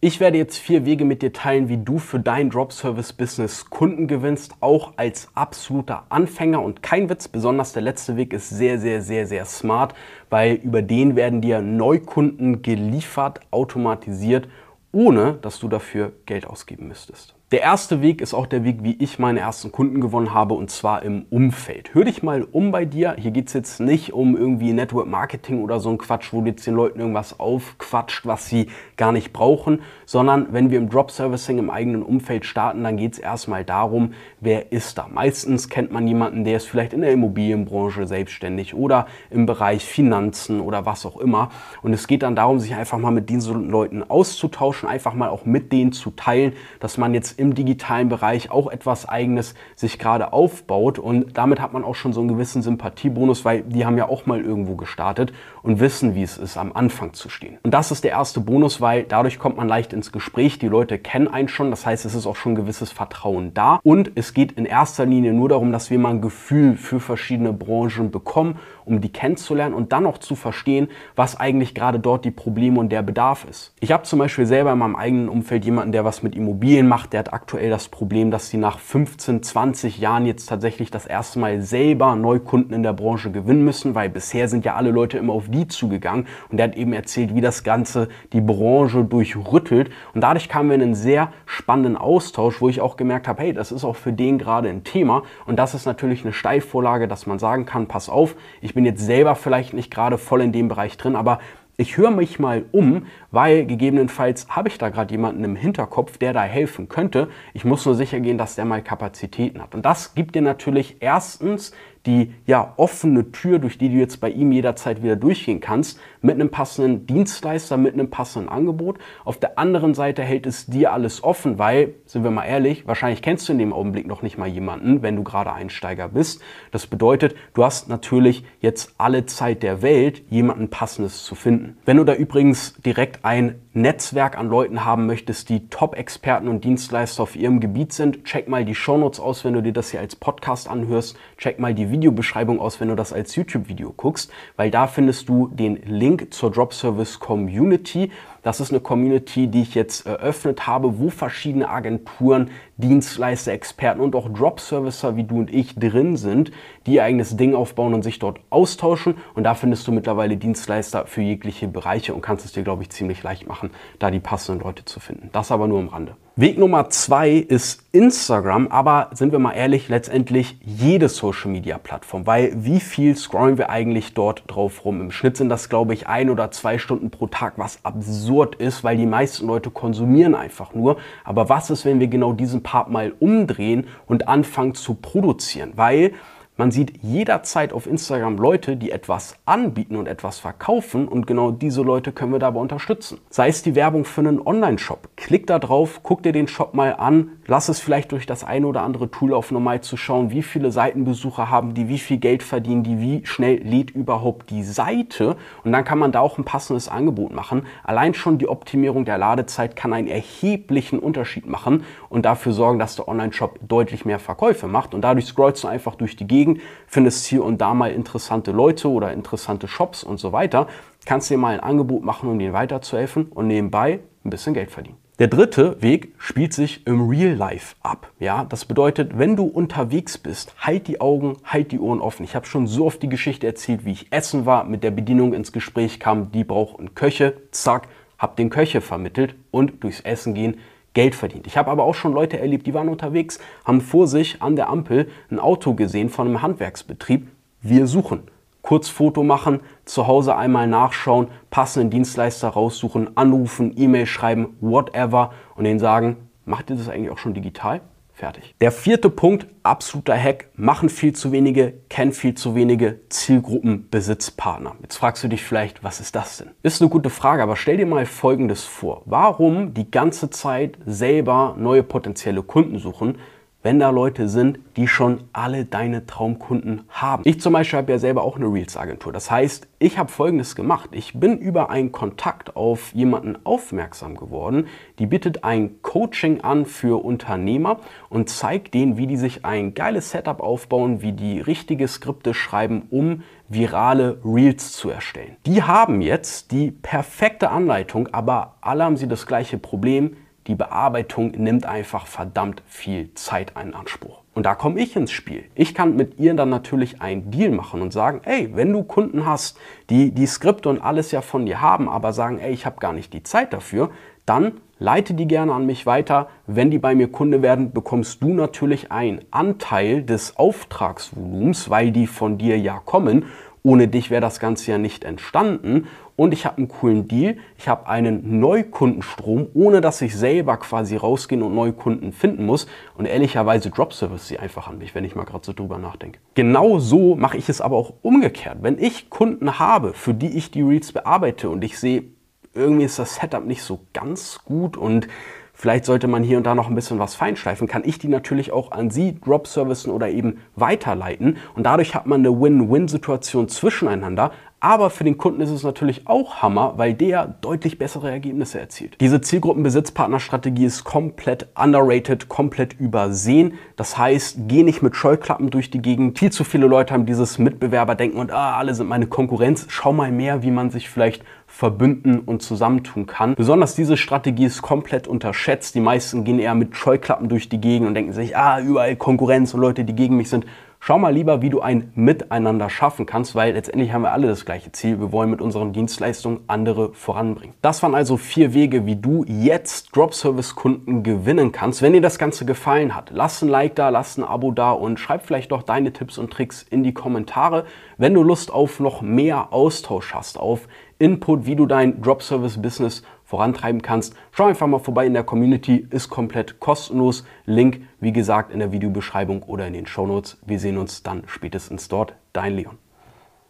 Ich werde jetzt vier Wege mit dir teilen, wie du für dein Drop-Service-Business Kunden gewinnst, auch als absoluter Anfänger. Und kein Witz, besonders der letzte Weg ist sehr, sehr, sehr, sehr smart, weil über den werden dir Neukunden geliefert, automatisiert, ohne dass du dafür Geld ausgeben müsstest. Der erste Weg ist auch der Weg, wie ich meine ersten Kunden gewonnen habe, und zwar im Umfeld. Hör dich mal um bei dir. Hier geht es jetzt nicht um irgendwie Network Marketing oder so ein Quatsch, wo du jetzt den Leuten irgendwas aufquatscht, was sie gar nicht brauchen, sondern wenn wir im Drop Servicing im eigenen Umfeld starten, dann geht es erstmal darum, wer ist da. Meistens kennt man jemanden, der ist vielleicht in der Immobilienbranche selbstständig oder im Bereich Finanzen oder was auch immer. Und es geht dann darum, sich einfach mal mit diesen Leuten auszutauschen, einfach mal auch mit denen zu teilen, dass man jetzt im digitalen Bereich auch etwas Eigenes sich gerade aufbaut. Und damit hat man auch schon so einen gewissen Sympathiebonus, weil die haben ja auch mal irgendwo gestartet und wissen, wie es ist, am Anfang zu stehen. Und das ist der erste Bonus, weil dadurch kommt man leicht ins Gespräch. Die Leute kennen einen schon. Das heißt, es ist auch schon ein gewisses Vertrauen da. Und es geht in erster Linie nur darum, dass wir mal ein Gefühl für verschiedene Branchen bekommen, um die kennenzulernen und dann auch zu verstehen, was eigentlich gerade dort die Probleme und der Bedarf ist. Ich habe zum Beispiel selber in meinem eigenen Umfeld jemanden, der was mit Immobilien macht, der hat aktuell das Problem, dass sie nach 15, 20 Jahren jetzt tatsächlich das erste Mal selber Neukunden in der Branche gewinnen müssen, weil bisher sind ja alle Leute immer auf die zugegangen. Und der hat eben erzählt, wie das Ganze die Branche durchrüttelt. Und dadurch kamen wir in einen sehr spannenden Austausch, wo ich auch gemerkt habe, hey, das ist auch für den gerade ein Thema. Und das ist natürlich eine Steilvorlage, dass man sagen kann, pass auf, ich bin jetzt selber vielleicht nicht gerade voll in dem Bereich drin, aber ich höre mich mal um, weil gegebenenfalls habe ich da gerade jemanden im Hinterkopf, der da helfen könnte. Ich muss nur sicher gehen, dass der mal Kapazitäten hat. Und das gibt dir natürlich erstens die ja offene Tür, durch die du jetzt bei ihm jederzeit wieder durchgehen kannst, mit einem passenden Dienstleister, mit einem passenden Angebot. Auf der anderen Seite hält es dir alles offen, weil, sind wir mal ehrlich, wahrscheinlich kennst du in dem Augenblick noch nicht mal jemanden, wenn du gerade Einsteiger bist. Das bedeutet, du hast natürlich jetzt alle Zeit der Welt, jemanden passendes zu finden. Wenn du da übrigens direkt ein Netzwerk an Leuten haben möchtest, die Top-Experten und Dienstleister auf ihrem Gebiet sind, check mal die Shownotes aus, wenn du dir das hier als Podcast anhörst. Check mal die Videobeschreibung aus, wenn du das als YouTube-Video guckst, weil da findest du den Link zur Drop Service Community. Das ist eine Community, die ich jetzt eröffnet habe, wo verschiedene Agenturen, Dienstleister, Experten und auch Drop-Servicer wie du und ich drin sind, die ihr eigenes Ding aufbauen und sich dort austauschen. Und da findest du mittlerweile Dienstleister für jegliche Bereiche und kannst es dir, glaube ich, ziemlich leicht machen, da die passenden Leute zu finden. Das aber nur am Rande. Weg Nummer zwei ist Instagram, aber sind wir mal ehrlich, letztendlich jede Social Media Plattform, weil wie viel scrollen wir eigentlich dort drauf rum? Im Schnitt sind das, glaube ich, ein oder zwei Stunden pro Tag, was absurd ist, weil die meisten Leute konsumieren einfach nur. Aber was ist, wenn wir genau diesen Part mal umdrehen und anfangen zu produzieren? Weil man sieht jederzeit auf Instagram Leute, die etwas anbieten und etwas verkaufen und genau diese Leute können wir dabei unterstützen. Sei es die Werbung für einen Online-Shop. Klick da drauf, guck dir den Shop mal an, lass es vielleicht durch das eine oder andere Tool auf normal zu schauen, wie viele Seitenbesucher haben die, wie viel Geld verdienen die, wie schnell lädt überhaupt die Seite und dann kann man da auch ein passendes Angebot machen. Allein schon die Optimierung der Ladezeit kann einen erheblichen Unterschied machen und dafür sorgen, dass der Online-Shop deutlich mehr Verkäufe macht und dadurch scrollst du einfach durch die Gegend Gegend, findest hier und da mal interessante Leute oder interessante Shops und so weiter, kannst dir mal ein Angebot machen, um denen weiterzuhelfen und nebenbei ein bisschen Geld verdienen. Der dritte Weg spielt sich im Real Life ab. Ja, das bedeutet, wenn du unterwegs bist, halt die Augen, halt die Ohren offen. Ich habe schon so oft die Geschichte erzählt, wie ich essen war, mit der Bedienung ins Gespräch kam, die braucht einen Köche, zack, hab den Köche vermittelt und durchs Essen gehen Geld verdient. Ich habe aber auch schon Leute erlebt, die waren unterwegs, haben vor sich an der Ampel ein Auto gesehen von einem Handwerksbetrieb. Wir suchen. Kurz Foto machen, zu Hause einmal nachschauen, passenden Dienstleister raussuchen, anrufen, E-Mail schreiben, whatever und denen sagen, macht ihr das eigentlich auch schon digital? Fertig. Der vierte Punkt, absoluter Hack, machen viel zu wenige, kennen viel zu wenige Zielgruppenbesitzpartner. Jetzt fragst du dich vielleicht, was ist das denn? Ist eine gute Frage, aber stell dir mal Folgendes vor. Warum die ganze Zeit selber neue potenzielle Kunden suchen, wenn da Leute sind, die schon alle deine Traumkunden haben. Ich zum Beispiel habe ja selber auch eine Reels-Agentur. Das heißt, ich habe Folgendes gemacht. Ich bin über einen Kontakt auf jemanden aufmerksam geworden, die bietet ein Coaching an für Unternehmer und zeigt denen, wie die sich ein geiles Setup aufbauen, wie die richtige Skripte schreiben, um virale Reels zu erstellen. Die haben jetzt die perfekte Anleitung, aber alle haben sie das gleiche Problem die Bearbeitung nimmt einfach verdammt viel Zeit in Anspruch. Und da komme ich ins Spiel. Ich kann mit ihr dann natürlich einen Deal machen und sagen, ey, wenn du Kunden hast, die die Skripte und alles ja von dir haben, aber sagen, ey, ich habe gar nicht die Zeit dafür, dann leite die gerne an mich weiter. Wenn die bei mir Kunde werden, bekommst du natürlich einen Anteil des Auftragsvolumens, weil die von dir ja kommen. Ohne dich wäre das Ganze ja nicht entstanden und ich habe einen coolen Deal. Ich habe einen Neukundenstrom, ohne dass ich selber quasi rausgehen und neue Kunden finden muss. Und ehrlicherweise Drop Service sie einfach an mich, wenn ich mal gerade so drüber nachdenke. Genau so mache ich es aber auch umgekehrt. Wenn ich Kunden habe, für die ich die Reads bearbeite und ich sehe, irgendwie ist das Setup nicht so ganz gut und Vielleicht sollte man hier und da noch ein bisschen was feinschleifen, kann ich die natürlich auch an Sie Drop-Servicen oder eben weiterleiten. Und dadurch hat man eine Win-Win-Situation zwischeneinander, aber für den Kunden ist es natürlich auch Hammer, weil der deutlich bessere Ergebnisse erzielt. Diese Zielgruppenbesitzpartnerstrategie ist komplett underrated, komplett übersehen. Das heißt, geh nicht mit Scheuklappen durch die Gegend. Viel zu viele Leute haben dieses Mitbewerberdenken und ah, alle sind meine Konkurrenz. Schau mal mehr, wie man sich vielleicht verbünden und zusammentun kann. Besonders diese Strategie ist komplett unterschätzt. Die meisten gehen eher mit Scheuklappen durch die Gegend und denken sich, ah, überall Konkurrenz und Leute, die gegen mich sind. Schau mal lieber, wie du ein Miteinander schaffen kannst, weil letztendlich haben wir alle das gleiche Ziel. Wir wollen mit unseren Dienstleistungen andere voranbringen. Das waren also vier Wege, wie du jetzt Drop-Service-Kunden gewinnen kannst. Wenn dir das Ganze gefallen hat, lass ein Like da, lass ein Abo da und schreib vielleicht doch deine Tipps und Tricks in die Kommentare. Wenn du Lust auf noch mehr Austausch hast, auf Input, wie du dein Drop-Service-Business vorantreiben kannst. Schau einfach mal vorbei in der Community, ist komplett kostenlos. Link, wie gesagt, in der Videobeschreibung oder in den Shownotes. Wir sehen uns dann spätestens dort. Dein Leon.